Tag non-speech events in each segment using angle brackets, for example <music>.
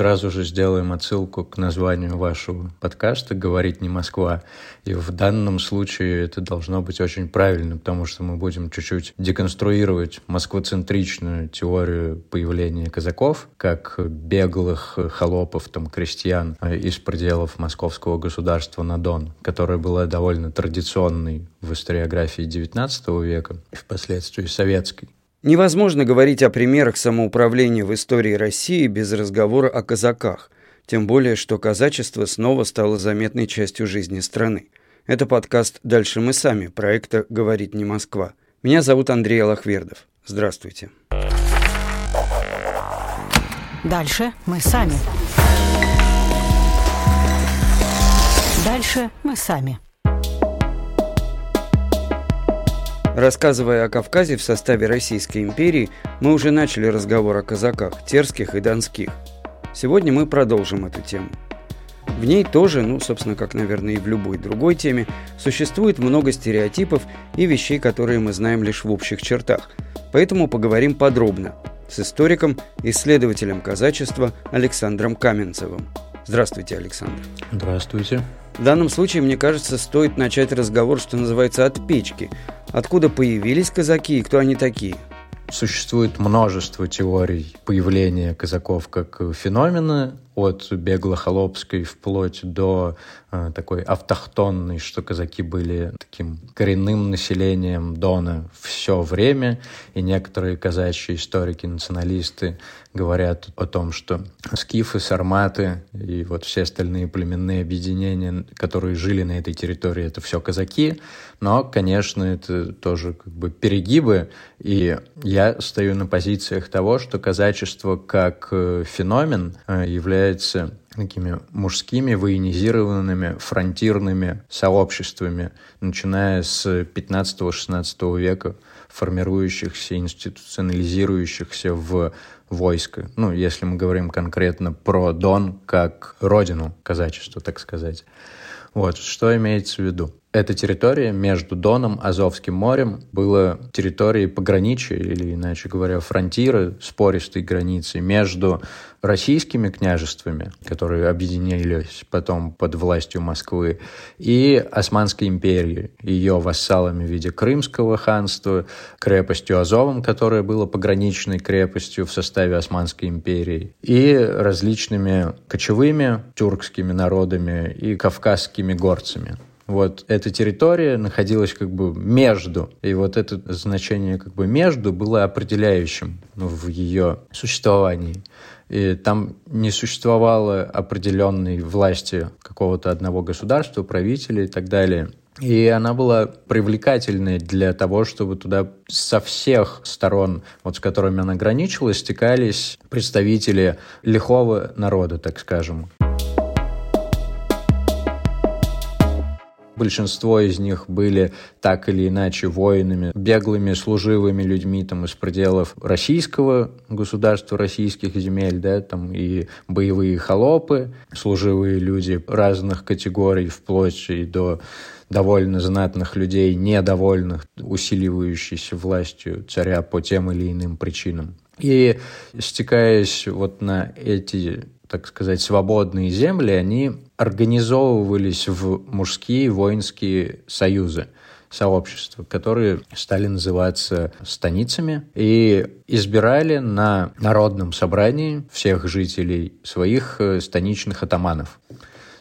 сразу же сделаем отсылку к названию вашего подкаста «Говорить не Москва». И в данном случае это должно быть очень правильно, потому что мы будем чуть-чуть деконструировать москвоцентричную теорию появления казаков, как беглых холопов, там, крестьян из пределов московского государства на Дон, которая была довольно традиционной в историографии XIX века и впоследствии советской. Невозможно говорить о примерах самоуправления в истории России без разговора о казаках, тем более, что казачество снова стало заметной частью жизни страны. Это подкаст «Дальше мы сами» проекта «Говорит не Москва». Меня зовут Андрей Алахвердов. Здравствуйте. Дальше мы сами. Дальше мы сами. Рассказывая о Кавказе в составе Российской империи, мы уже начали разговор о казаках, терских и донских. Сегодня мы продолжим эту тему. В ней тоже, ну, собственно, как, наверное, и в любой другой теме, существует много стереотипов и вещей, которые мы знаем лишь в общих чертах. Поэтому поговорим подробно с историком, исследователем казачества Александром Каменцевым. Здравствуйте, Александр. Здравствуйте. В данном случае, мне кажется, стоит начать разговор, что называется, от печки. Откуда появились казаки и кто они такие? Существует множество теорий появления казаков как феномена, от бегло-холопской вплоть до э, такой автохтонной, что казаки были таким коренным населением Дона все время, и некоторые казачьи историки-националисты говорят о том, что скифы, сарматы и вот все остальные племенные объединения, которые жили на этой территории, это все казаки, но, конечно, это тоже как бы перегибы, и я стою на позициях того, что казачество как э, феномен э, является является такими мужскими военизированными фронтирными сообществами, начиная с 15-16 века, формирующихся, институционализирующихся в войско. Ну, если мы говорим конкретно про Дон как родину казачества, так сказать. Вот, что имеется в виду? Эта территория между Доном, Азовским морем была территорией пограничия, или, иначе говоря, фронтиры, спористой границы между российскими княжествами, которые объединились потом под властью Москвы, и Османской империей, ее вассалами в виде Крымского ханства, крепостью Азовом, которая была пограничной крепостью в составе Османской империи, и различными кочевыми тюркскими народами и кавказскими горцами. Вот эта территория находилась как бы между, и вот это значение как бы между было определяющим в ее существовании. И там не существовало определенной власти какого-то одного государства, правителя и так далее. И она была привлекательной для того, чтобы туда со всех сторон, вот с которыми она граничила, стекались представители лихого народа, так скажем. Большинство из них были так или иначе воинами, беглыми, служивыми людьми там, из пределов российского государства, российских земель, да, там и боевые холопы, служивые люди разных категорий, вплоть и до довольно знатных людей, недовольных усиливающейся властью царя по тем или иным причинам. И стекаясь вот на эти так сказать, свободные земли, они организовывались в мужские воинские союзы сообщества, которые стали называться станицами и избирали на народном собрании всех жителей своих э, станичных атаманов.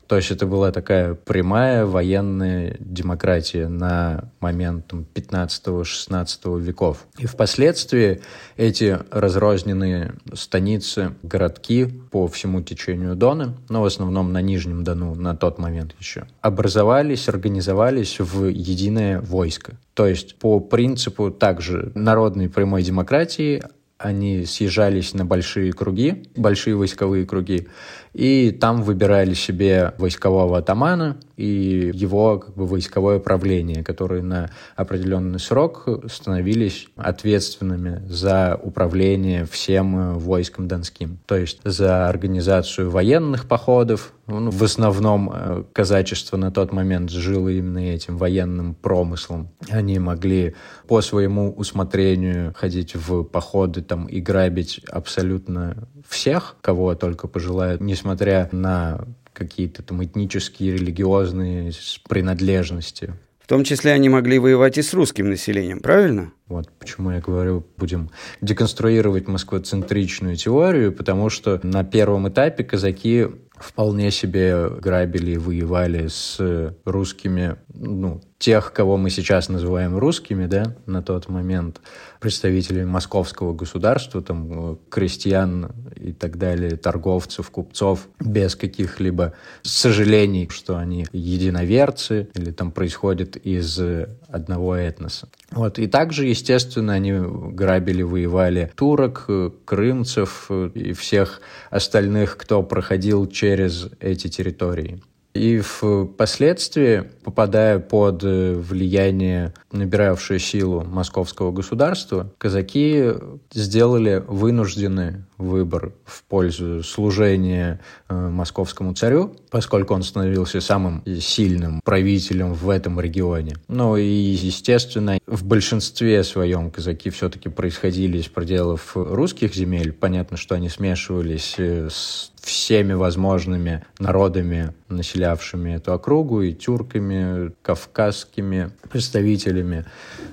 То есть это была такая прямая военная демократия на момент 15-16 веков. И впоследствии эти разрозненные станицы, городки по всему течению Дона, но в основном на Нижнем Дону на тот момент еще, образовались, организовались в единое войско. То есть по принципу также народной прямой демократии они съезжались на большие круги, большие войсковые круги, и там выбирали себе войскового атамана и его как бы, войсковое правление, которые на определенный срок становились ответственными за управление всем войском донским. То есть за организацию военных походов, ну, в основном э, казачество на тот момент жило именно этим военным промыслом. Они могли по своему усмотрению ходить в походы там и грабить абсолютно всех, кого только пожелают, несмотря на какие-то там этнические, религиозные принадлежности. В том числе они могли воевать и с русским населением, правильно? Вот почему я говорю, будем деконструировать москвоцентричную теорию, потому что на первом этапе казаки вполне себе грабили и воевали с русскими, ну, тех, кого мы сейчас называем русскими, да, на тот момент, представителей московского государства, там, крестьян и так далее, торговцев, купцов, без каких-либо сожалений, что они единоверцы или там происходят из одного этноса. Вот. И также, естественно, они грабили, воевали турок, крымцев и всех остальных, кто проходил через эти территории. И впоследствии, попадая под э, влияние, набиравшее силу московского государства, казаки сделали вынужденный выбор в пользу служения э, московскому царю, поскольку он становился самым сильным правителем в этом регионе. Ну и, естественно, в большинстве своем казаки все-таки происходили из пределов русских земель. Понятно, что они смешивались э, с всеми возможными народами, населявшими эту округу, и тюрками, кавказскими представителями.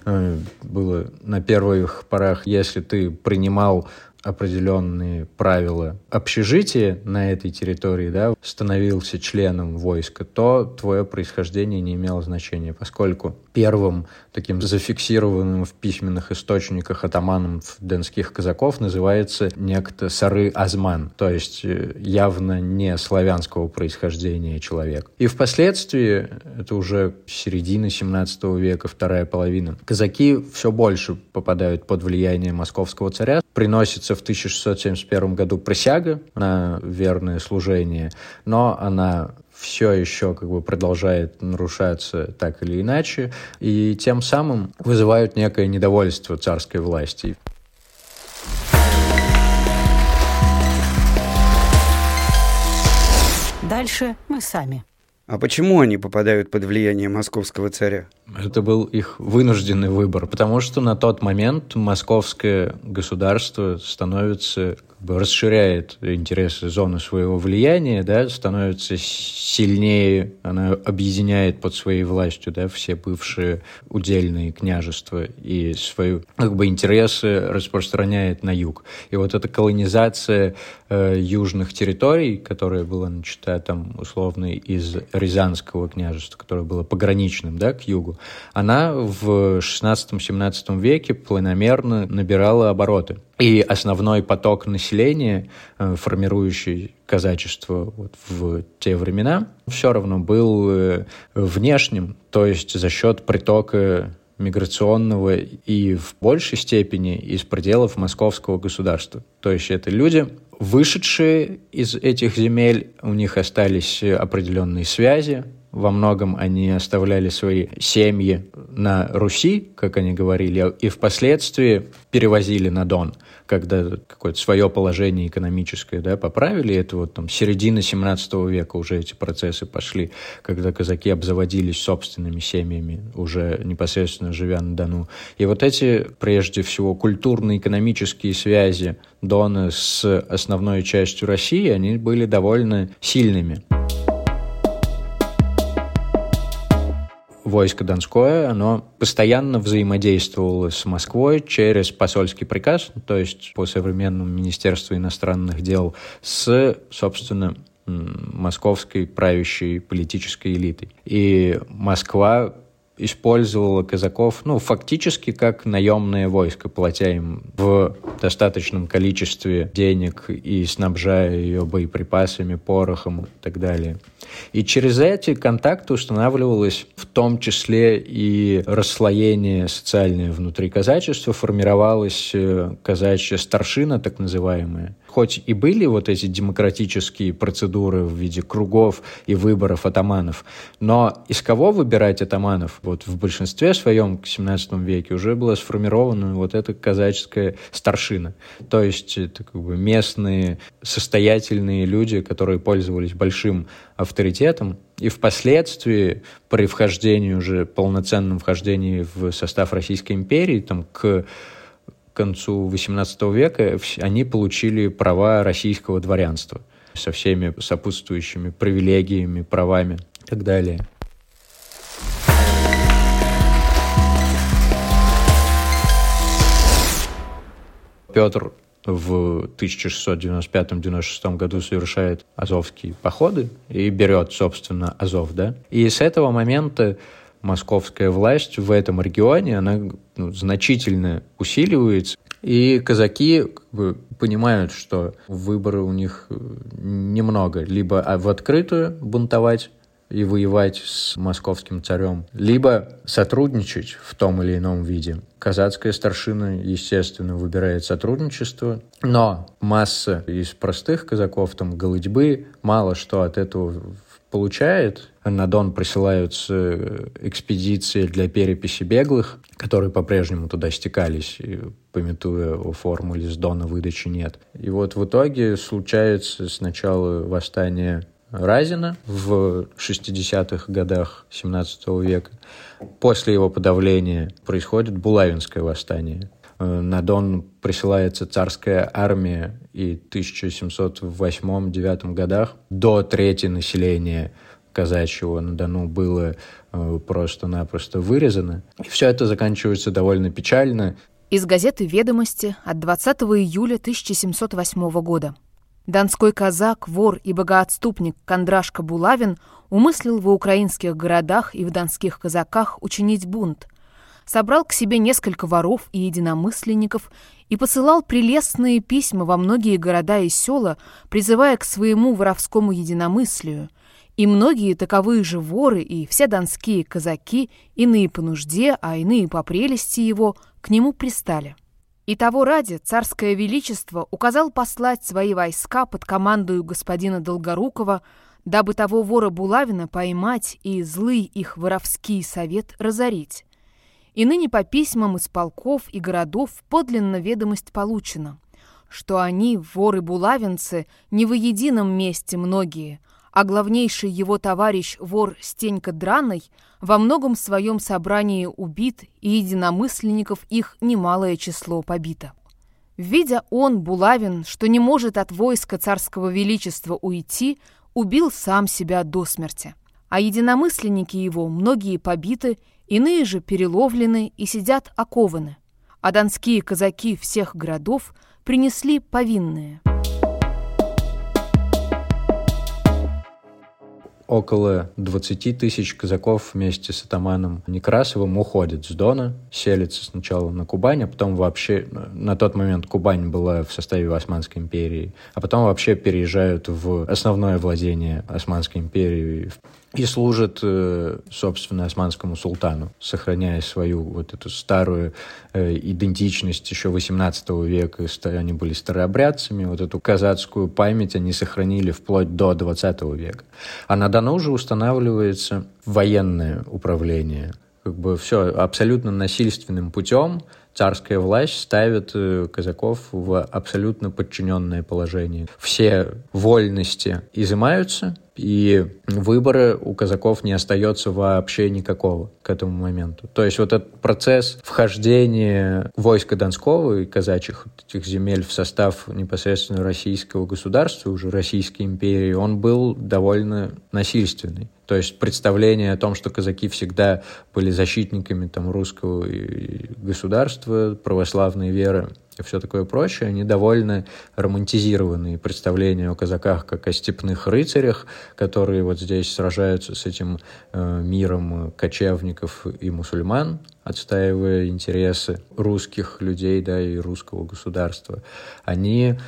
Э, было на первых порах, если ты принимал определенные правила общежития на этой территории, да, становился членом войска, то твое происхождение не имело значения, поскольку первым таким зафиксированным в письменных источниках атаманом донских казаков называется некто Сары Азман, то есть э, явно не славянского происхождения человек. И впоследствии, это уже середина 17 века, вторая половина, казаки все больше попадают под влияние московского царя, приносится в 1671 году присяга на верное служение, но она все еще как бы продолжает нарушаться так или иначе, и тем самым вызывают некое недовольство царской власти. Дальше мы сами. А почему они попадают под влияние московского царя? Это был их вынужденный выбор, потому что на тот момент московское государство становится как бы расширяет интересы зоны своего влияния, да, становится сильнее, она объединяет под своей властью да, все бывшие удельные княжества и свои как бы, интересы распространяет на юг. И вот эта колонизация э, южных территорий, которая была начата там условно из Рязанского княжества, которое было пограничным да, к югу, она в 16-17 веке планомерно набирала обороты. И основной поток населения, э, формирующий казачество вот в те времена, все равно был э, внешним, то есть за счет притока миграционного и в большей степени из пределов московского государства. То есть это люди, вышедшие из этих земель, у них остались определенные связи, во многом они оставляли свои семьи на Руси, как они говорили, и впоследствии перевозили на Дон, когда какое-то свое положение экономическое да, поправили. Это вот там середина 17 века уже эти процессы пошли, когда казаки обзаводились собственными семьями, уже непосредственно живя на Дону. И вот эти, прежде всего, культурно-экономические связи Дона с основной частью России, они были довольно сильными. Войско Донское, оно постоянно взаимодействовало с Москвой через посольский приказ, то есть по современному Министерству иностранных дел, с, собственно, московской правящей политической элитой. И Москва использовала казаков, ну, фактически как наемное войско, платя им в достаточном количестве денег и снабжая ее боеприпасами, порохом и так далее. И через эти контакты устанавливалось в том числе и расслоение социальное внутри казачества, формировалась э, казачья старшина, так называемая, хоть и были вот эти демократические процедуры в виде кругов и выборов атаманов, но из кого выбирать атаманов? Вот в большинстве своем к 17 веке уже была сформирована вот эта казаческая старшина. То есть это как бы местные состоятельные люди, которые пользовались большим авторитетом, и впоследствии при вхождении уже полноценном вхождении в состав Российской империи там к концу XVIII века они получили права российского дворянства со всеми сопутствующими привилегиями, правами и так далее. Петр в 1695-96 году совершает азовские походы и берет, собственно, Азов, да. И с этого момента московская власть в этом регионе, она ну, значительно усиливается. И казаки как бы, понимают, что выбора у них э, немного. Либо в открытую бунтовать, и воевать с московским царем, либо сотрудничать в том или ином виде. Казацкая старшина, естественно, выбирает сотрудничество, но масса из простых казаков, там, голытьбы, мало что от этого получает. На Дон присылаются экспедиции для переписи беглых, которые по-прежнему туда стекались, пометуя о формуле «с Дона выдачи нет». И вот в итоге случается сначала восстание Разина в 60-х годах 17 века. После его подавления происходит Булавинское восстание. Э, на Дон присылается царская армия, и в 1708-1709 годах до трети населения казачьего на Дону было э, просто-напросто вырезано. И все это заканчивается довольно печально. Из газеты «Ведомости» от 20 июля 1708 года. Донской казак, вор и богоотступник Кондрашка Булавин умыслил в украинских городах и в донских казаках учинить бунт, собрал к себе несколько воров и единомысленников и посылал прелестные письма во многие города и села, призывая к своему воровскому единомыслию, и многие таковые же воры и все донские казаки, иные по нужде, а иные по прелести его, к нему пристали. И того ради царское величество указал послать свои войска под командою господина Долгорукова, дабы того вора Булавина поймать и злый их воровский совет разорить. И ныне по письмам из полков и городов подлинно ведомость получена, что они, воры-булавинцы, не в едином месте многие, а главнейший его товарищ вор Стенька Драный во многом своем собрании убит, и единомысленников их немалое число побито. Видя он, Булавин, что не может от войска царского величества уйти, убил сам себя до смерти. А единомысленники его многие побиты, иные же переловлены и сидят окованы. А донские казаки всех городов принесли повинные – около 20 тысяч казаков вместе с атаманом Некрасовым уходят с Дона, селятся сначала на Кубань, а потом вообще, на тот момент Кубань была в составе Османской империи, а потом вообще переезжают в основное владение Османской империи и служат, э, собственно, османскому султану, сохраняя свою вот эту старую э, идентичность еще 18 века. Они были старообрядцами, вот эту казацкую память они сохранили вплоть до 20 века. А на Дону уже устанавливается военное управление. Как бы все абсолютно насильственным путем царская власть ставит э, казаков в абсолютно подчиненное положение. Все вольности изымаются, и выбора у казаков не остается вообще никакого к этому моменту. То есть вот этот процесс вхождения войска Донского и казачьих этих земель в состав непосредственно российского государства, уже Российской империи, он был довольно насильственный. То есть представление о том, что казаки всегда были защитниками там, русского государства, православной веры, и все такое прочее, они довольно романтизированные представления о казаках как о степных рыцарях, которые вот здесь сражаются с этим э, миром кочевников и мусульман, отстаивая интересы русских людей да, и русского государства. Они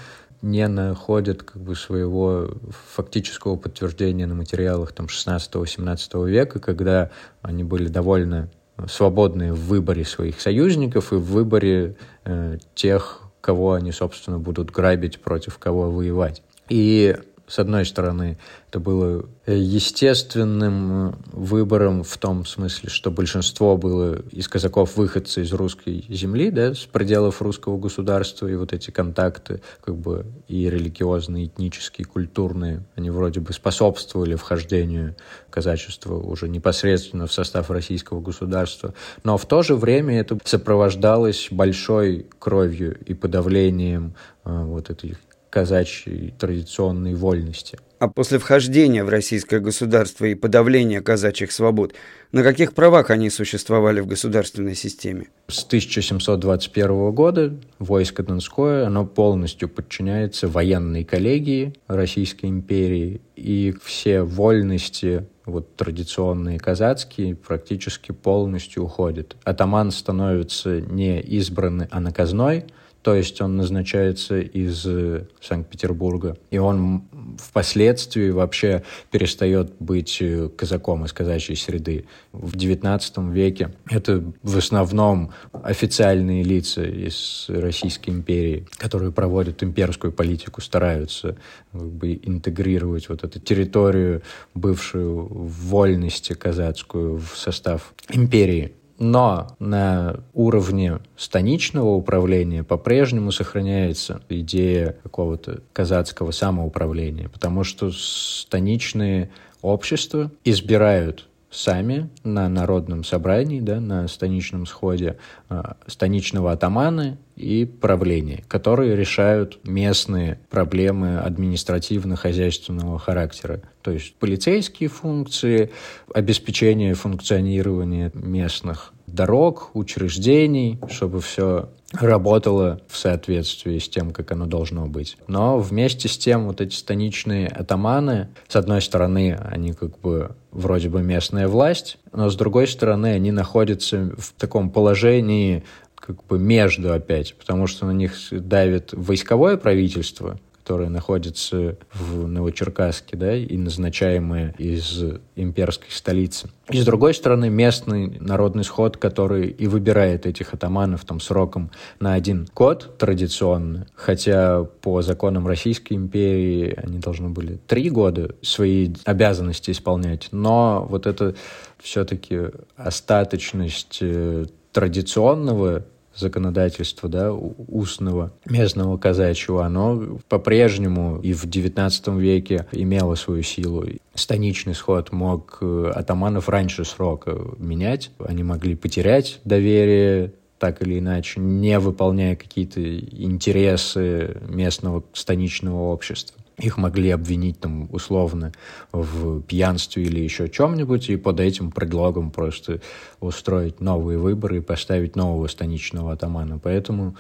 не находят как бы своего фактического подтверждения на материалах там 16-17 века, когда они были довольно свободны в выборе своих союзников и в выборе э, тех, кого они, собственно, будут грабить, против кого воевать. И с одной стороны, это было естественным выбором в том смысле, что большинство было из казаков выходцы из русской земли, да, с пределов русского государства, и вот эти контакты, как бы и религиозные, этнические, культурные, они вроде бы способствовали вхождению казачества уже непосредственно в состав российского государства. Но в то же время это сопровождалось большой кровью и подавлением э, вот этой казачьей традиционной вольности. А после вхождения в российское государство и подавления казачьих свобод, на каких правах они существовали в государственной системе? С 1721 года войско Донское, оно полностью подчиняется военной коллегии Российской империи, и все вольности вот традиционные казацкие практически полностью уходят. Атаман становится не избранный, а наказной – то есть он назначается из э, Санкт-Петербурга, и он впоследствии вообще перестает быть э, казаком из казачьей среды. В XIX веке это в основном официальные лица из Российской империи, которые проводят имперскую политику, стараются как бы, интегрировать вот эту территорию, бывшую вольности казацкую, в состав империи. Но на уровне станичного управления по-прежнему сохраняется идея какого-то казацкого самоуправления, потому что станичные общества избирают сами на народном собрании, да, на станичном сходе э, станичного атамана и правления, которые решают местные проблемы административно-хозяйственного характера. То есть полицейские функции, обеспечение функционирования местных дорог, учреждений, чтобы все работало в соответствии с тем, как оно должно быть. Но вместе с тем вот эти станичные атаманы, с одной стороны, они как бы вроде бы местная власть, но с другой стороны, они находятся в таком положении как бы между опять, потому что на них давит войсковое правительство, которые находятся в Новочеркасске, да, и назначаемые из имперской столицы. И с другой стороны, местный народный сход, который и выбирает этих атаманов там сроком на один год традиционно, хотя по законам Российской империи они должны были три года свои обязанности исполнять, но вот это все-таки остаточность э, традиционного законодательства, да, устного местного казачьего, оно по-прежнему и в XIX веке имело свою силу. Станичный сход мог э, атаманов раньше срока менять, они могли потерять доверие так или иначе, не выполняя какие-то интересы местного станичного общества. Их могли обвинить там условно в пьянстве или еще чем-нибудь, и под этим предлогом просто устроить новые выборы и поставить нового станичного атамана. Поэтому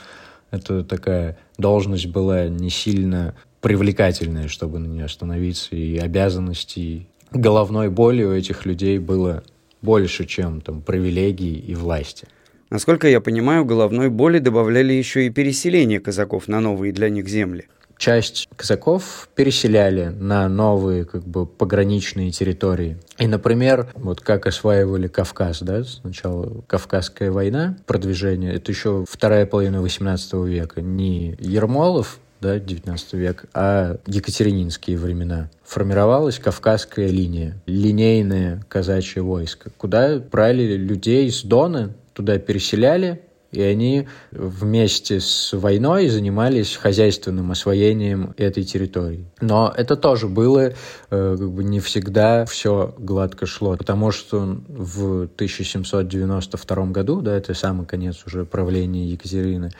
это такая должность была не сильно привлекательная, чтобы на нее остановиться, и обязанностей, головной боли у этих людей было больше, чем там привилегий и власти. Насколько я понимаю, головной боли добавляли еще и переселение казаков на новые для них земли часть казаков переселяли на новые как бы пограничные территории. И, например, вот как осваивали Кавказ, да, сначала Кавказская война, продвижение, это еще вторая половина 18 века, не Ермолов, да, 19 век, а екатерининские времена. Формировалась Кавказская линия, линейное казачье войско, куда брали людей с Дона, туда переселяли, и они вместе с войной занимались хозяйственным освоением этой территории. Но это тоже было э, как бы не всегда все гладко шло, потому что в 1792 году, да, это самый конец уже правления Екатерины,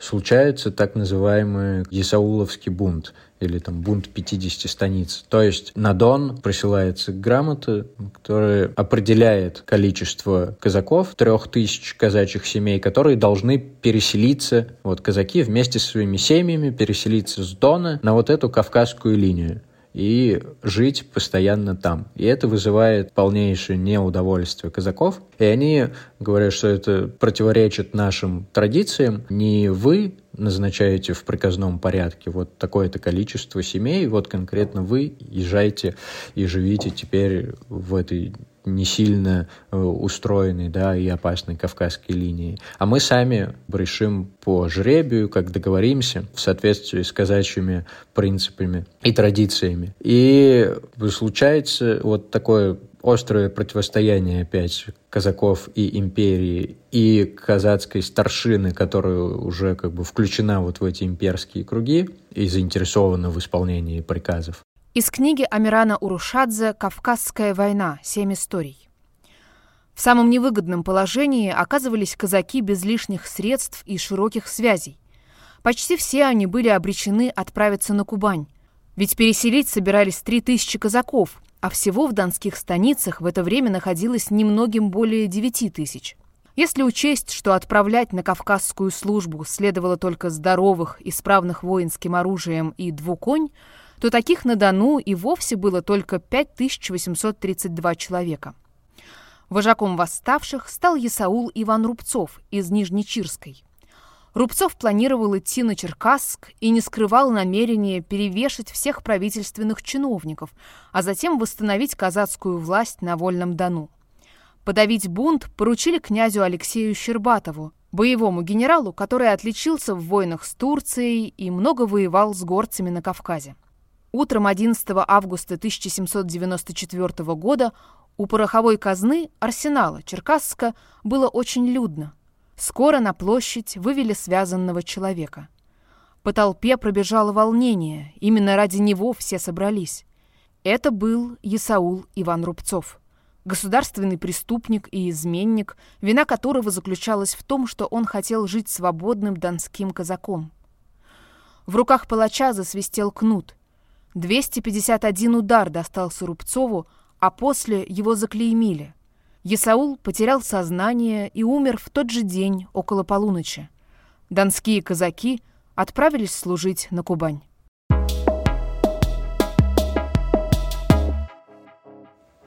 случается так называемый Исауловский бунт или там бунт 50 станиц. То есть на Дон присылается грамота, которая определяет количество казаков, трех тысяч казачьих семей, которые должны переселиться, вот казаки вместе со своими семьями переселиться с Дона на вот эту Кавказскую линию и жить постоянно там. И это вызывает полнейшее неудовольствие казаков. И они говорят, что это противоречит нашим традициям. Не вы назначаете в приказном порядке вот такое-то количество семей, вот конкретно вы езжайте и живите теперь в этой не сильно э, устроенной да, и опасной Кавказской линии. А мы сами решим по жребию, как договоримся, в соответствии с казачьими принципами и традициями. И случается вот такое острое противостояние опять казаков и империи и казацкой старшины, которая уже как бы включена вот в эти имперские круги и заинтересована в исполнении приказов. Из книги Амирана Урушадзе «Кавказская война. Семь историй». В самом невыгодном положении оказывались казаки без лишних средств и широких связей. Почти все они были обречены отправиться на Кубань. Ведь переселить собирались три тысячи казаков, а всего в донских станицах в это время находилось немногим более девяти тысяч. Если учесть, что отправлять на кавказскую службу следовало только здоровых, исправных воинским оружием и двуконь, то таких на Дону и вовсе было только 5832 человека. Вожаком восставших стал Исаул Иван Рубцов из Нижнечирской. Рубцов планировал идти на Черкасск и не скрывал намерения перевешать всех правительственных чиновников, а затем восстановить казацкую власть на Вольном Дону. Подавить бунт поручили князю Алексею Щербатову, боевому генералу, который отличился в войнах с Турцией и много воевал с горцами на Кавказе. Утром 11 августа 1794 года у пороховой казны арсенала Черкасска было очень людно. Скоро на площадь вывели связанного человека. По толпе пробежало волнение, именно ради него все собрались. Это был Исаул Иван Рубцов, государственный преступник и изменник, вина которого заключалась в том, что он хотел жить свободным донским казаком. В руках палача засвистел кнут. 251 удар достался Рубцову, а после его заклеймили. Есаул потерял сознание и умер в тот же день около полуночи. Донские казаки отправились служить на Кубань.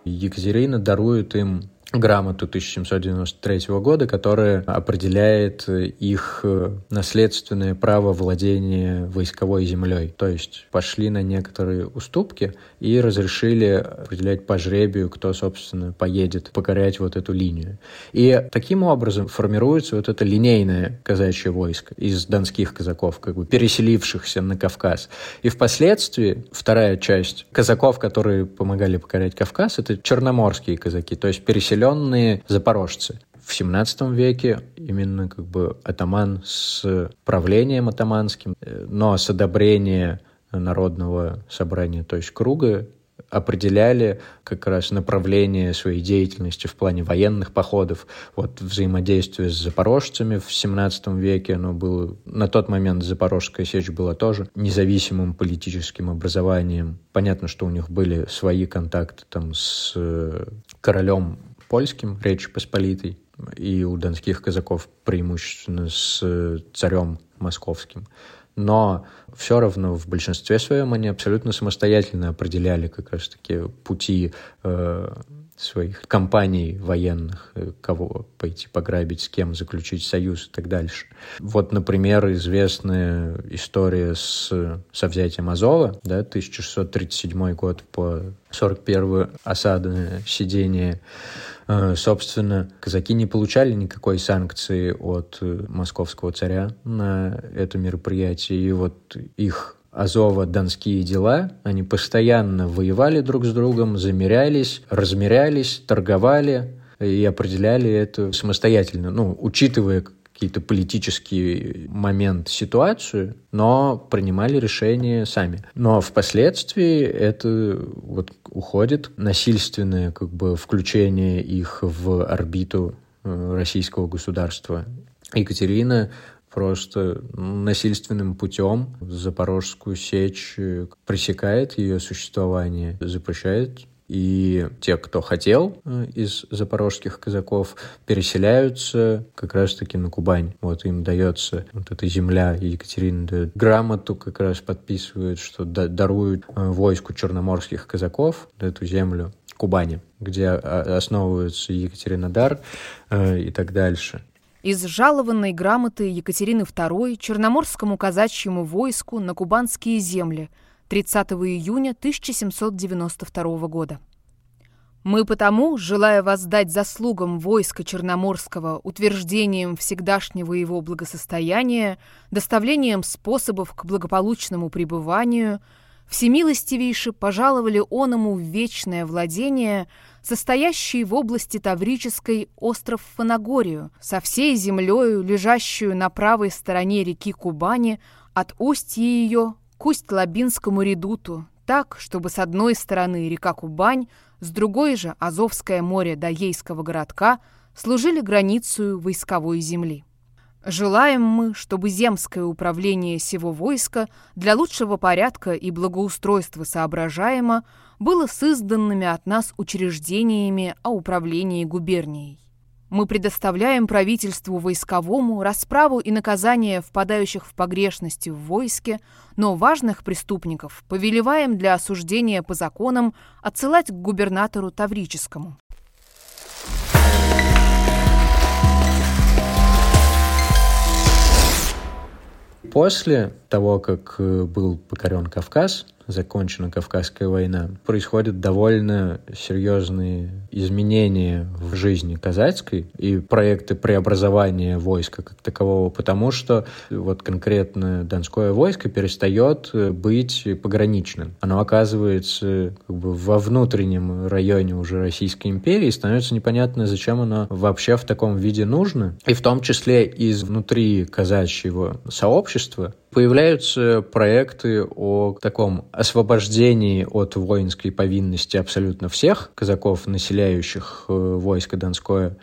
Екатерина дарует им грамоту 1793 года, которая определяет их э, наследственное право владения войсковой землей. То есть пошли на некоторые уступки и разрешили определять по жребию, кто, собственно, поедет покорять вот эту линию. И таким образом формируется вот это линейное казачье войско из донских казаков, как бы переселившихся на Кавказ. И впоследствии вторая часть казаков, которые помогали покорять Кавказ, это черноморские казаки, то есть переселенные определенные запорожцы. В 17 веке именно как бы атаман с правлением атаманским, э, но с одобрения народного собрания, то есть круга, определяли как раз направление своей деятельности в плане военных походов. Вот взаимодействие с запорожцами в 17 веке, оно было... На тот момент Запорожская сечь была тоже независимым политическим образованием. Понятно, что у них были свои контакты там с э, королем польским, Речи Посполитой, и у донских казаков преимущественно с царем московским. Но все равно в большинстве своем они абсолютно самостоятельно определяли как раз-таки пути э, своих компаний военных, э, кого пойти пограбить, с кем заключить союз и так дальше. Вот, например, известная история с, со взятием Азова, да, 1637 год по 41 осадное сидение Э, собственно, казаки не получали никакой санкции от э, московского царя на это мероприятие. И вот их Азова донские дела, они постоянно воевали друг с другом, замерялись, размерялись, торговали и определяли это самостоятельно, ну, учитывая какие-то политический момент, ситуацию, но принимали решения сами. Но впоследствии это вот уходит насильственное как бы включение их в орбиту э, российского государства. Екатерина просто насильственным путем Запорожскую сечь э, пресекает ее существование, запрещает и те, кто хотел э, из запорожских казаков, переселяются как раз-таки на Кубань. Вот им дается вот эта земля, Екатерина дает грамоту, как раз подписывают, что даруют э, войску черноморских казаков эту землю. Кубани, где а, основывается Екатеринодар э, и так дальше. Из жалованной грамоты Екатерины II Черноморскому казачьему войску на кубанские земли – 30 июня 1792 года. Мы потому, желая воздать заслугам войска Черноморского утверждением всегдашнего его благосостояния, доставлением способов к благополучному пребыванию, всемилостивейше пожаловали оному вечное владение, состоящий в области Таврической остров Фанагорию, со всей землею, лежащую на правой стороне реки Кубани, от устья ее к Усть-Лабинскому редуту, так, чтобы с одной стороны река Кубань, с другой же Азовское море до Ейского городка служили границу войсковой земли. Желаем мы, чтобы земское управление сего войска для лучшего порядка и благоустройства соображаемо было созданными от нас учреждениями о управлении губернией. Мы предоставляем правительству войсковому расправу и наказание впадающих в погрешности в войске, но важных преступников повелеваем для осуждения по законам отсылать к губернатору Таврическому. После того, как э, был покорен Кавказ, закончена Кавказская война, происходят довольно серьезные изменения в жизни казацкой и проекты преобразования войска как такового, потому что вот конкретно Донское войско перестает быть пограничным. Оно оказывается как бы во внутреннем районе уже Российской империи, и становится непонятно, зачем оно вообще в таком виде нужно. И в том числе из внутри казачьего сообщества Появляются проекты о таком освобождении от воинской повинности абсолютно всех казаков, населяющих э, войско Донское,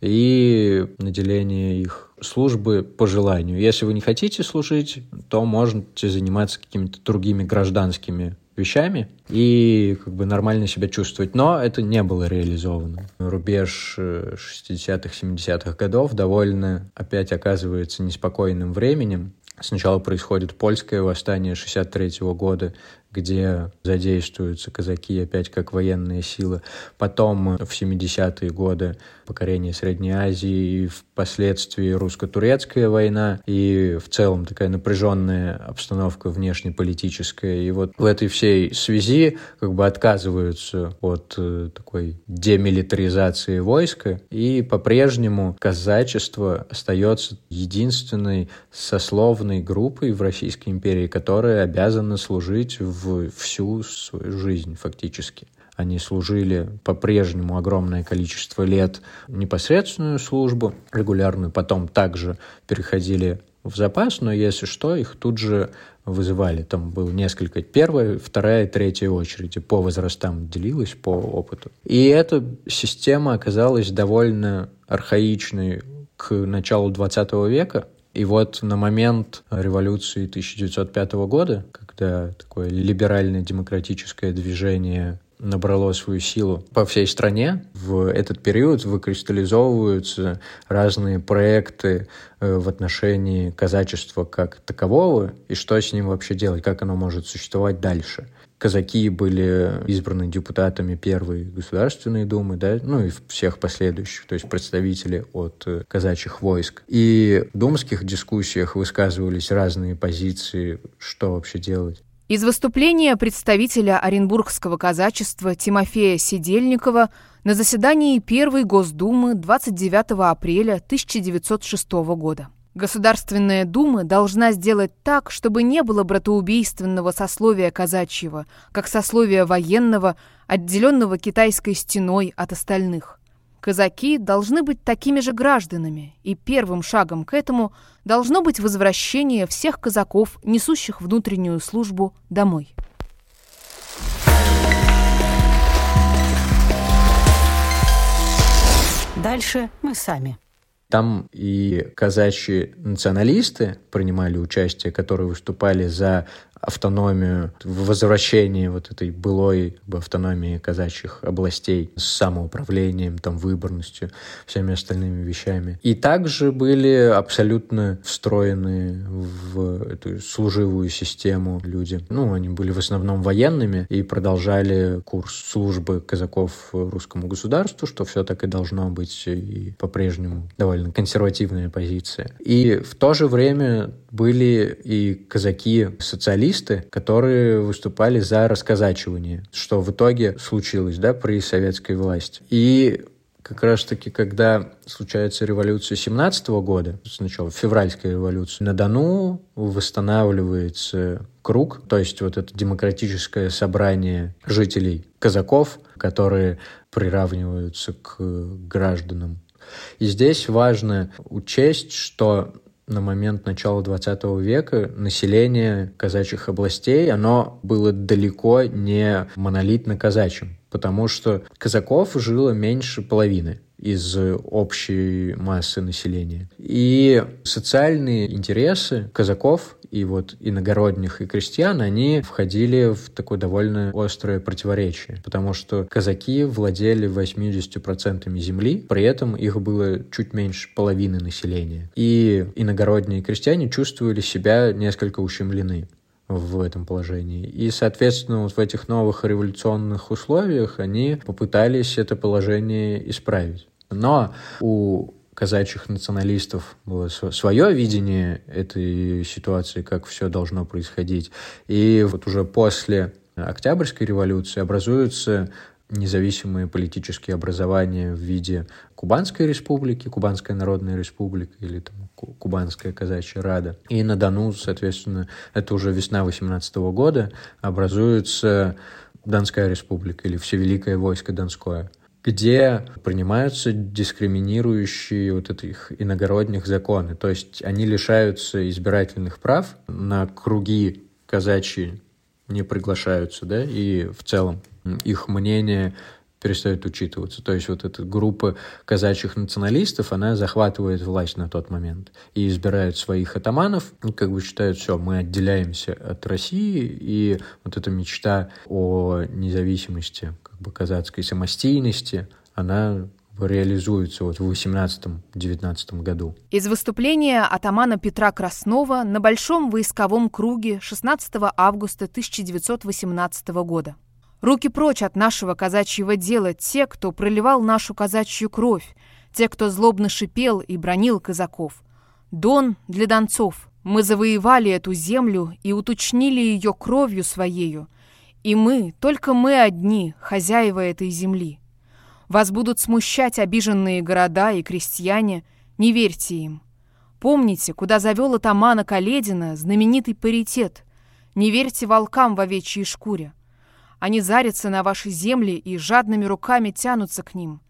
и наделение их службы по желанию. Если вы не хотите служить, то можете заниматься какими-то другими гражданскими вещами и как бы нормально себя чувствовать. Но это не было реализовано. Рубеж 60-х, э, 70-х годов довольно опять оказывается неспокойным временем. Сначала происходит польское восстание 63 года, где задействуются казаки опять как военная сила. Потом в 70-е годы покорение Средней Азии и впоследствии русско-турецкая война и в целом такая напряженная обстановка внешнеполитическая. И вот в этой всей связи как бы отказываются от э, такой демилитаризации войска и по-прежнему казачество остается единственной сословной группой в Российской империи, которая обязана служить в всю свою жизнь фактически. Они служили по-прежнему огромное количество лет непосредственную службу регулярную, потом также переходили в запас, но если что, их тут же вызывали. Там было несколько, первая, вторая, третья очереди. По возрастам делилась, по опыту. И эта система оказалась довольно архаичной к началу 20 века, и вот на момент революции 1905 года, когда такое либеральное демократическое движение набрало свою силу по всей стране. В этот период выкристаллизовываются разные проекты э, в отношении казачества как такового и что с ним вообще делать, как оно может существовать дальше казаки были избраны депутатами Первой Государственной Думы, да, ну и всех последующих, то есть представители от э, казачьих войск. И в думских дискуссиях высказывались разные позиции, что вообще делать. Из выступления представителя Оренбургского казачества Тимофея Сидельникова на заседании Первой Госдумы 29 апреля 1906 года. Государственная дума должна сделать так, чтобы не было братоубийственного сословия казачьего, как сословия военного, отделенного китайской стеной от остальных. Казаки должны быть такими же гражданами, и первым шагом к этому должно быть возвращение всех казаков, несущих внутреннюю службу, домой. Дальше мы сами. Там и казачьи националисты принимали участие, которые выступали за автономию, возвращение вот этой былой автономии казачьих областей с самоуправлением, там, выборностью, всеми остальными вещами. И также были абсолютно встроены в эту служивую систему люди. Ну, они были в основном военными и продолжали курс службы казаков русскому государству, что все так и должно быть и по-прежнему довольно консервативная позиция. И в то же время были и казаки-социалисты, которые выступали за расказачивание, что в итоге случилось да, при советской власти. И как раз-таки, когда случается революция 17 года, сначала февральская революция, на Дону восстанавливается круг, то есть вот это демократическое собрание жителей казаков, которые приравниваются к гражданам. И здесь важно учесть, что на момент начала 20 века население казачьих областей, оно было далеко не монолитно казачьим, потому что казаков жило меньше половины из общей массы населения. И социальные интересы казаков и вот иногородних и крестьян, они входили в такое довольно острое противоречие, потому что казаки владели 80% земли, при этом их было чуть меньше половины населения. И иногородние крестьяне чувствовали себя несколько ущемлены в этом положении. И, соответственно, вот в этих новых революционных условиях они попытались это положение исправить. Но у казачьих националистов было свое видение этой ситуации, как все должно происходить. И вот уже после Октябрьской революции образуются независимые политические образования в виде Кубанской республики, Кубанская народная республика или там Кубанская казачья рада. И на Дону, соответственно, это уже весна 18 года, образуется Донская республика или Всевеликое войско Донское где принимаются дискриминирующие вот этих иногородних законы. То есть они лишаются избирательных прав, на круги казачьи не приглашаются, да, и в целом их мнение перестает учитываться. То есть вот эта группа казачьих националистов, она захватывает власть на тот момент и избирает своих атаманов, и как бы считают, все, мы отделяемся от России, и вот эта мечта о независимости, как бы казацкой самостийности, она реализуется вот в 18-19 году. Из выступления атамана Петра Краснова на Большом войсковом круге 16 августа 1918 года. Руки прочь от нашего казачьего дела те, кто проливал нашу казачью кровь, те, кто злобно шипел и бронил казаков. Дон для донцов. Мы завоевали эту землю и уточнили ее кровью своею. И мы, только мы одни, хозяева этой земли. Вас будут смущать обиженные города и крестьяне, не верьте им. Помните, куда завел атамана Каледина знаменитый паритет. Не верьте волкам в овечьей шкуре. Они зарятся на ваши земли и жадными руками тянутся к ним.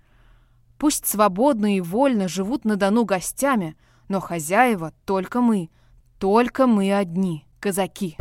Пусть свободно и вольно живут на Дону гостями, но хозяева только мы, только мы одни, казаки».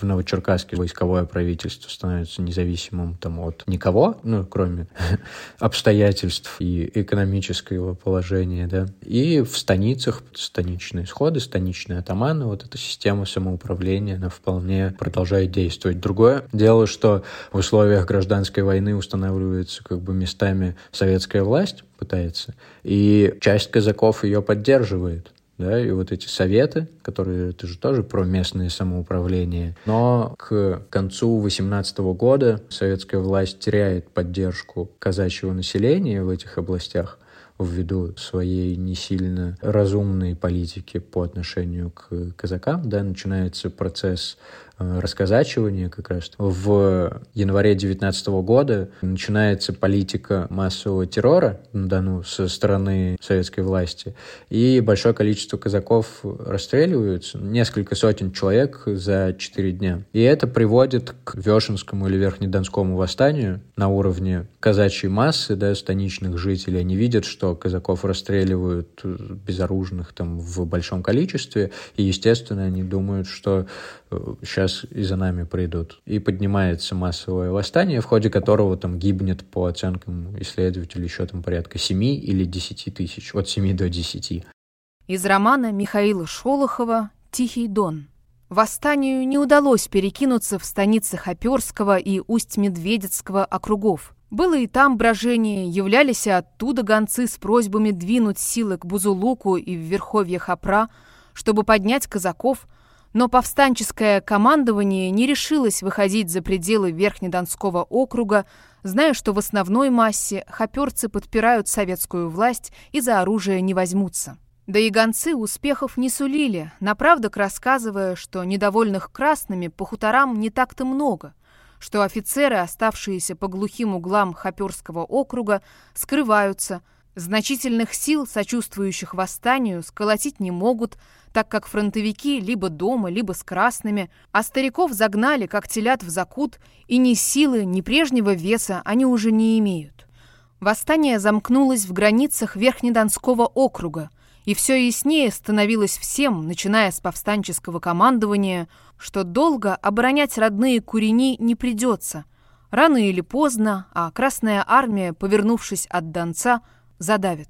В Новочеркасске войсковое правительство становится независимым там от никого, ну, кроме <laughs> обстоятельств и экономического положения, да. И в станицах станичные сходы, станичные атаманы, вот эта система самоуправления, она вполне продолжает действовать. Другое дело, что в условиях гражданской войны устанавливается как бы местами советская власть, пытается, и часть казаков ее поддерживает да, и вот эти советы, которые, это же тоже про местное самоуправление. Но к концу 18 года советская власть теряет поддержку казачьего населения в этих областях ввиду своей не сильно разумной политики по отношению к казакам, да, начинается процесс Э, расказачивания как раз. В январе 2019 года начинается политика массового террора на Дону со стороны советской власти, и большое количество казаков расстреливаются, несколько сотен человек за четыре дня. И это приводит к Вешенскому или Верхнедонскому восстанию на уровне казачьей массы, да, станичных жителей. Они видят, что казаков расстреливают безоружных там в большом количестве, и, естественно, они думают, что сейчас и за нами придут. И поднимается массовое восстание, в ходе которого там гибнет, по оценкам исследователей, еще там порядка 7 или 10 тысяч, от 7 до 10. Из романа Михаила Шолохова «Тихий дон». Восстанию не удалось перекинуться в станицы Хоперского и Усть-Медведецкого округов. Было и там брожение, являлись оттуда гонцы с просьбами двинуть силы к Бузулуку и в верховье Хопра, чтобы поднять казаков – но повстанческое командование не решилось выходить за пределы Верхнедонского округа, зная, что в основной массе хоперцы подпирают советскую власть и за оружие не возьмутся. Да и гонцы успехов не сулили, направдок рассказывая, что недовольных красными по хуторам не так-то много, что офицеры, оставшиеся по глухим углам Хоперского округа, скрываются, значительных сил, сочувствующих восстанию, сколотить не могут, так как фронтовики либо дома, либо с красными, а стариков загнали, как телят в закут, и ни силы, ни прежнего веса они уже не имеют. Восстание замкнулось в границах Верхнедонского округа – и все яснее становилось всем, начиная с повстанческого командования, что долго оборонять родные курени не придется. Рано или поздно, а Красная Армия, повернувшись от Донца, задавит.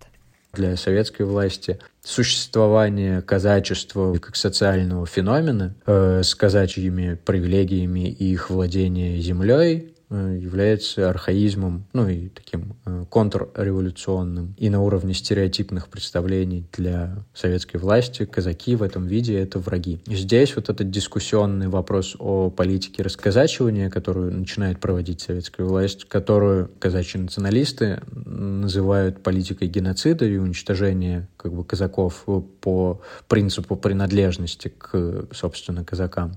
Для советской власти существование казачества как социального феномена э, с казачьими привилегиями и их владение землей является архаизмом, ну и таким э, контрреволюционным. И на уровне стереотипных представлений для советской власти казаки в этом виде — это враги. Здесь вот этот дискуссионный вопрос о политике расказачивания, которую начинает проводить советская власть, которую казачьи националисты называют политикой геноцида и уничтожения как бы казаков по принципу принадлежности к, собственно, казакам.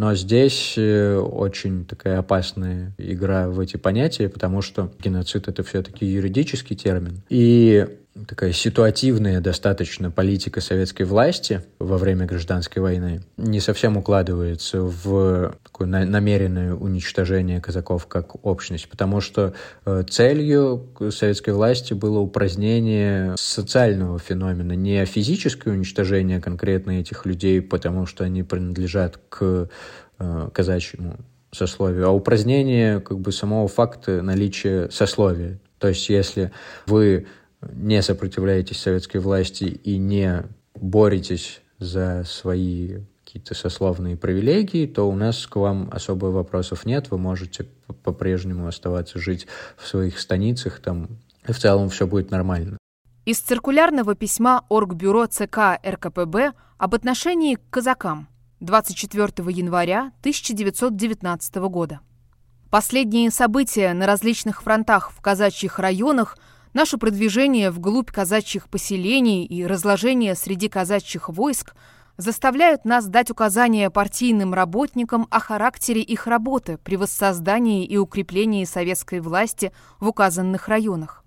Но здесь э, очень такая опасная игра в эти понятия, потому что геноцид — это все-таки юридический термин. И такая ситуативная достаточно политика советской власти во время гражданской войны не совсем укладывается в такое намеренное уничтожение казаков как общность, потому что э, целью советской власти было упразднение социального феномена, не физическое уничтожение конкретно этих людей, потому что они принадлежат к э, казачьему сословию, а упразднение как бы самого факта наличия сословия. То есть если вы не сопротивляетесь советской власти и не боретесь за свои какие-то сословные привилегии, то у нас к вам особо вопросов нет. Вы можете по-прежнему оставаться жить в своих станицах, там, и в целом все будет нормально. Из циркулярного письма Оргбюро ЦК РКПБ об отношении к казакам 24 января 1919 года. Последние события на различных фронтах в казачьих районах – Наше продвижение вглубь казачьих поселений и разложение среди казачьих войск заставляют нас дать указания партийным работникам о характере их работы при воссоздании и укреплении советской власти в указанных районах.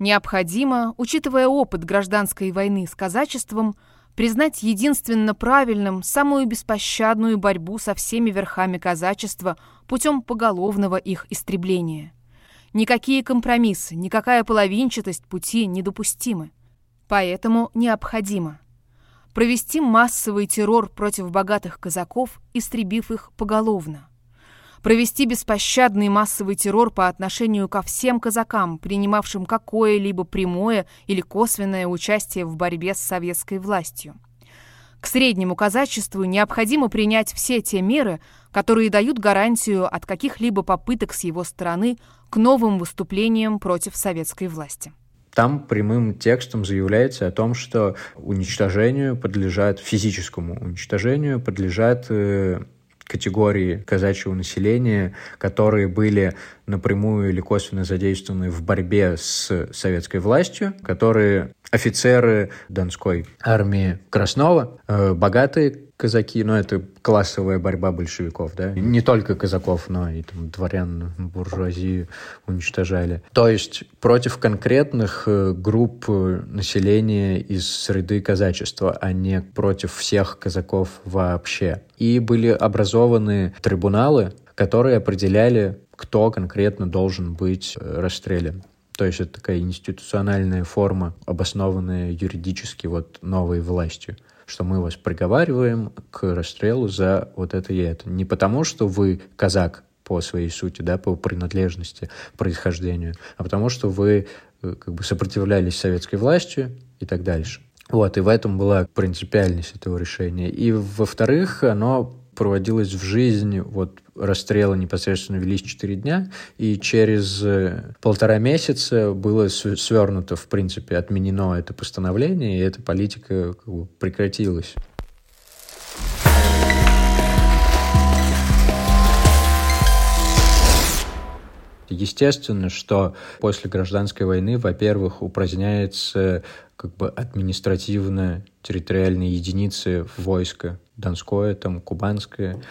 Необходимо, учитывая опыт гражданской войны с казачеством, признать единственно правильным самую беспощадную борьбу со всеми верхами казачества путем поголовного их истребления. Никакие компромиссы, никакая половинчатость пути недопустимы. Поэтому необходимо провести массовый террор против богатых казаков, истребив их поголовно. Провести беспощадный массовый террор по отношению ко всем казакам, принимавшим какое-либо прямое или косвенное участие в борьбе с советской властью. К среднему казачеству необходимо принять все те меры, которые дают гарантию от каких-либо попыток с его стороны к новым выступлениям против советской власти. Там прямым текстом заявляется о том, что уничтожению подлежат, физическому уничтожению подлежат э, категории казачьего населения, которые были напрямую или косвенно задействованы в борьбе с советской властью, которые офицеры Донской армии Краснова, э, богатые казаки, но это классовая борьба большевиков, да, не только казаков, но и там дворян, буржуазию уничтожали. То есть против конкретных э, групп населения из среды казачества, а не против всех казаков вообще. И были образованы трибуналы, которые определяли, кто конкретно должен быть э, расстрелян. То есть это такая институциональная форма, обоснованная юридически вот новой властью что мы вас приговариваем к расстрелу за вот это и это. Не потому, что вы казак по своей сути, да, по принадлежности, происхождению, а потому что вы э, как бы сопротивлялись советской власти и так дальше. Вот, и в этом была принципиальность этого решения. И, во-вторых, оно проводилось в жизнь вот расстрелы непосредственно велись 4 дня, и через э, полтора месяца было свернуто, в принципе, отменено это постановление, и эта политика как бы, прекратилась. Естественно, что после гражданской войны, во-первых, упраздняется э, как бы административно-территориальные единицы войска, Донское, там, Кубанское.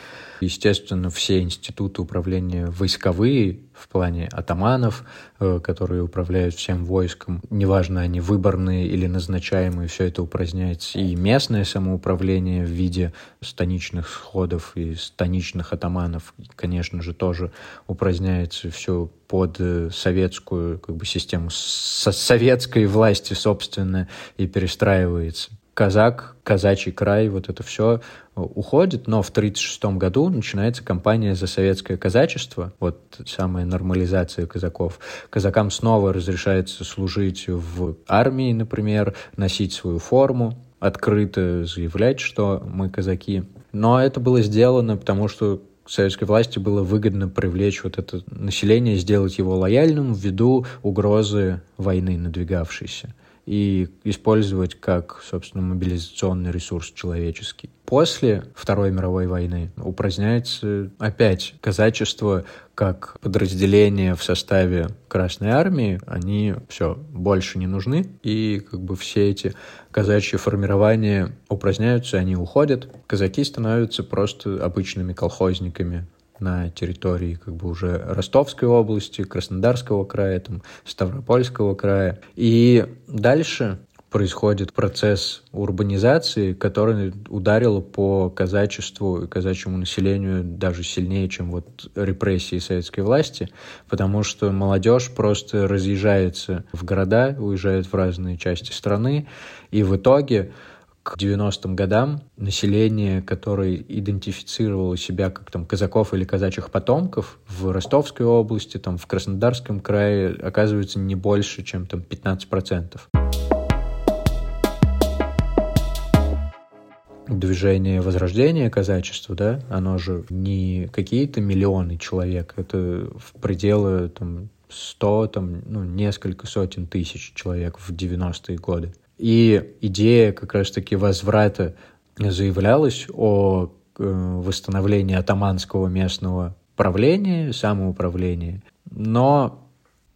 Естественно, все институты управления войсковые в плане атаманов, э, которые управляют всем войском, неважно, они выборные или назначаемые, все это упраздняется. И местное самоуправление в виде станичных сходов и станичных атаманов, конечно же, тоже упраздняется все под э, советскую как бы, систему со советской власти, собственно, и перестраивается казак, казачий край, вот это все э, уходит, но в 1936 году начинается кампания за советское казачество, вот самая нормализация казаков. Казакам снова разрешается служить в армии, например, носить свою форму, открыто заявлять, что мы казаки. Но это было сделано, потому что советской власти было выгодно привлечь вот это население, сделать его лояльным ввиду угрозы войны надвигавшейся и использовать как, собственно, мобилизационный ресурс человеческий. После Второй мировой войны упраздняется опять казачество как подразделение в составе Красной Армии. Они все больше не нужны, и как бы все эти казачьи формирования упраздняются, они уходят. Казаки становятся просто обычными колхозниками, на территории как бы уже Ростовской области, Краснодарского края, там, Ставропольского края. И дальше происходит процесс урбанизации, который ударил по казачеству и казачьему населению даже сильнее, чем вот репрессии советской власти, потому что молодежь просто разъезжается в города, уезжает в разные части страны, и в итоге к 90-м годам население, которое идентифицировало себя как там казаков или казачьих потомков в Ростовской области, там в Краснодарском крае, оказывается не больше, чем там 15%. движение возрождения казачества, да, оно же не какие-то миллионы человек, это в пределы там 100, там, ну, несколько сотен тысяч человек в 90-е годы. И идея как раз-таки возврата заявлялась о э, восстановлении атаманского местного правления, самоуправления. Но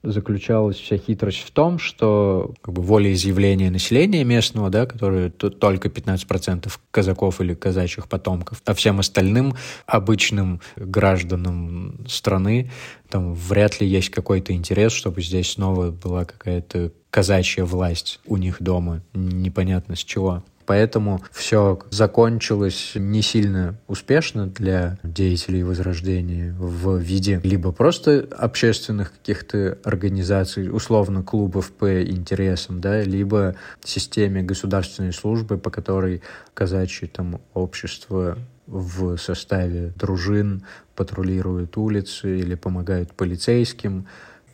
заключалась вся хитрость в том, что как бы, волеизъявление населения местного, да, которое только 15% казаков или казачьих потомков, а всем остальным обычным гражданам страны там вряд ли есть какой-то интерес, чтобы здесь снова была какая-то казачья власть у них дома, непонятно с чего поэтому все закончилось не сильно успешно для деятелей Возрождения в виде либо просто общественных каких-то организаций, условно клубов по интересам, да, либо системе государственной службы, по которой казачье там общество в составе дружин патрулируют улицы или помогают полицейским,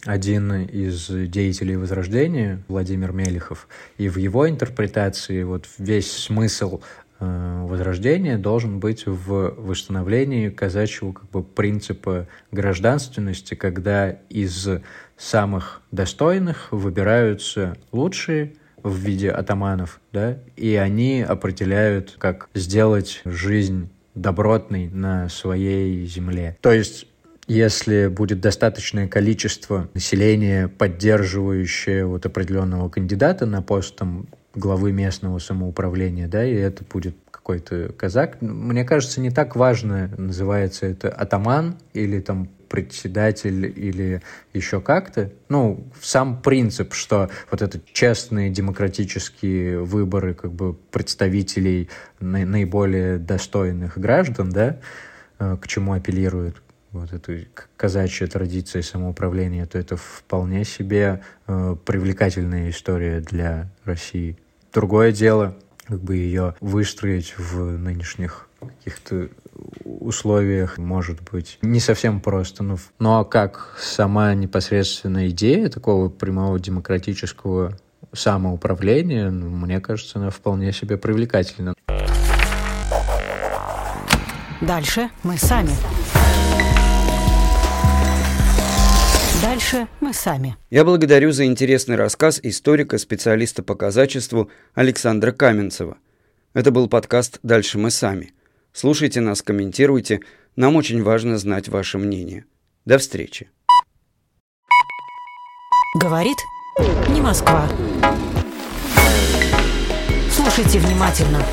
один из деятелей Возрождения, Владимир Мелехов, и в его интерпретации вот весь смысл э, Возрождения должен быть в восстановлении казачьего как бы, принципа гражданственности, когда из самых достойных выбираются лучшие в виде атаманов, да, и они определяют, как сделать жизнь добротной на своей земле. То есть если будет достаточное количество населения, поддерживающее вот определенного кандидата на пост там, главы местного самоуправления, да, и это будет какой-то казак. Мне кажется, не так важно, называется это атаман или там председатель или еще как-то. Ну, сам принцип, что вот это честные демократические выборы как бы представителей наиболее достойных граждан, да, э, к чему апеллируют вот эту казачья традиция самоуправления, то это вполне себе э, привлекательная история для России. Другое дело, как бы ее выстроить в нынешних каких-то условиях может быть не совсем просто. Но, но как сама непосредственная идея такого прямого демократического самоуправления, ну, мне кажется, она вполне себе привлекательна. Дальше мы сами. Дальше мы сами. Я благодарю за интересный рассказ историка, специалиста по казачеству Александра Каменцева. Это был подкаст «Дальше мы сами». Слушайте нас, комментируйте. Нам очень важно знать ваше мнение. До встречи. Говорит не Москва. Слушайте внимательно.